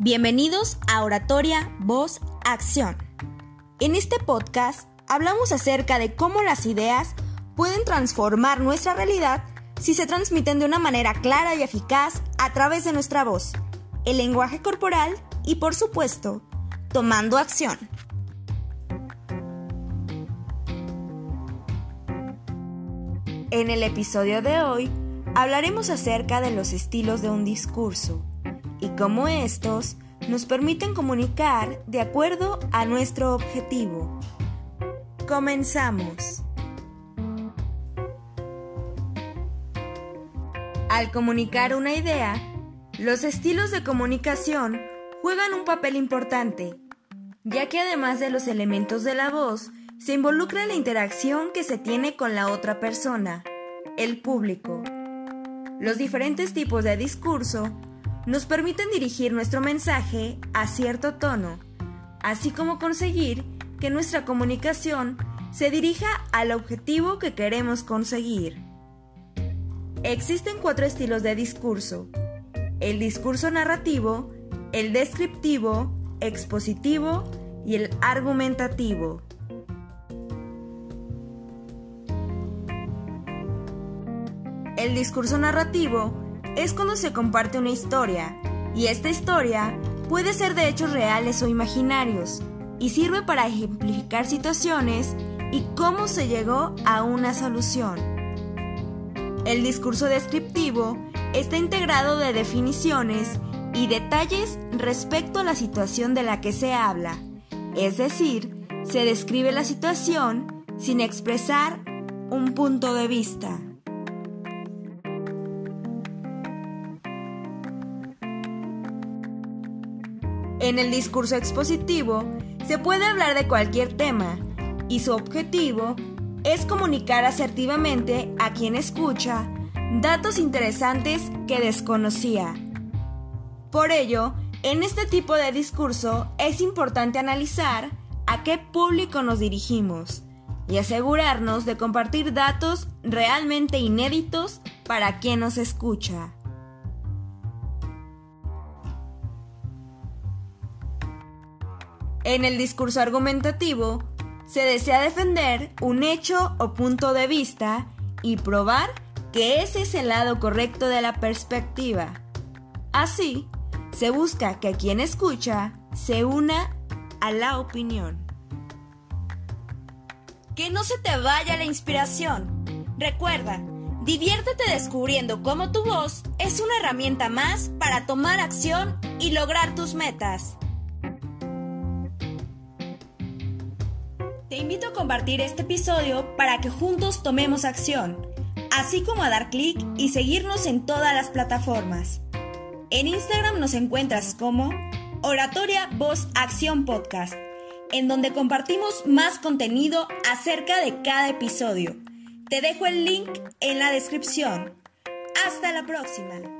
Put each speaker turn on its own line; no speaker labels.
Bienvenidos a Oratoria Voz Acción. En este podcast hablamos acerca de cómo las ideas pueden transformar nuestra realidad si se transmiten de una manera clara y eficaz a través de nuestra voz, el lenguaje corporal y por supuesto, tomando acción. En el episodio de hoy hablaremos acerca de los estilos de un discurso y cómo estos nos permiten comunicar de acuerdo a nuestro objetivo. Comenzamos. Al comunicar una idea, los estilos de comunicación juegan un papel importante, ya que además de los elementos de la voz, se involucra la interacción que se tiene con la otra persona, el público. Los diferentes tipos de discurso nos permiten dirigir nuestro mensaje a cierto tono, así como conseguir que nuestra comunicación se dirija al objetivo que queremos conseguir. Existen cuatro estilos de discurso. El discurso narrativo, el descriptivo, expositivo y el argumentativo. El discurso narrativo es cuando se comparte una historia, y esta historia puede ser de hechos reales o imaginarios, y sirve para ejemplificar situaciones y cómo se llegó a una solución. El discurso descriptivo está integrado de definiciones y detalles respecto a la situación de la que se habla, es decir, se describe la situación sin expresar un punto de vista. En el discurso expositivo se puede hablar de cualquier tema y su objetivo es comunicar asertivamente a quien escucha datos interesantes que desconocía. Por ello, en este tipo de discurso es importante analizar a qué público nos dirigimos y asegurarnos de compartir datos realmente inéditos para quien nos escucha. En el discurso argumentativo, se desea defender un hecho o punto de vista y probar que ese es el lado correcto de la perspectiva. Así, se busca que quien escucha se una a la opinión. Que no se te vaya la inspiración. Recuerda, diviértete descubriendo cómo tu voz es una herramienta más para tomar acción y lograr tus metas. Te invito a compartir este episodio para que juntos tomemos acción, así como a dar clic y seguirnos en todas las plataformas. En Instagram nos encuentras como Oratoria Voz Acción Podcast, en donde compartimos más contenido acerca de cada episodio. Te dejo el link en la descripción. Hasta la próxima.